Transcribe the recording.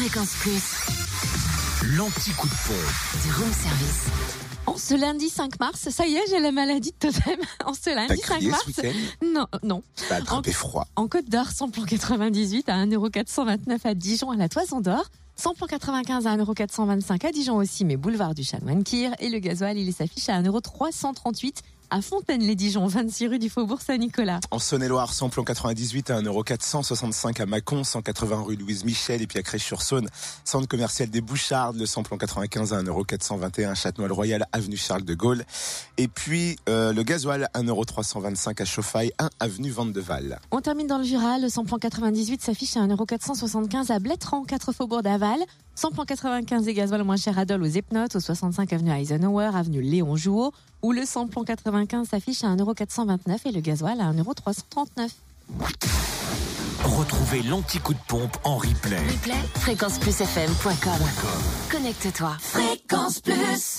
Fréquence Plus. L'anti-coup de pompe. Du room service. En ce lundi 5 mars, ça y est, j'ai la maladie de totem. En ce lundi 5 crié mars. ce Non, non. T'as attrapé froid. En Côte d'Or, samplon 98 à 1,429€ à Dijon à la Toison d'Or. Samplon 95 à 1,425€ à Dijon aussi, mais boulevard du Chanoine-Kir. Et le gasoil, il s'affiche à 1,338€ à Fontaine-les-Dijon, 26 rue du Faubourg Saint-Nicolas. En Saône-et-Loire, samplon 98 à 1,465€ à Mâcon, 180 rue Louise Michel et puis à Crèche-sur-Saône, centre commercial des Bouchardes, le samplon 95 à 1,421€ à Châtenois-le-Royal, avenue Charles de Gaulle. Et puis euh, le gasoil 1,325€ à Chauffaille, 1 avenue Vandeval. On termine dans le Jura. Le samplon 98 s'affiche à 1,475€ à Blétran, 4 Faubourg d'Aval. Samplon 95 et gasoil moins cher à Dole aux Epnotes, au 65 avenue Eisenhower, avenue Léon Jouot, où le samplon 95 s'affiche à 1,429€ et le gasoil à 1,339€. Retrouvez l'anti-coup de pompe en replay. Replay, fréquenceplusfm.com. Connecte-toi. Fréquence Plus.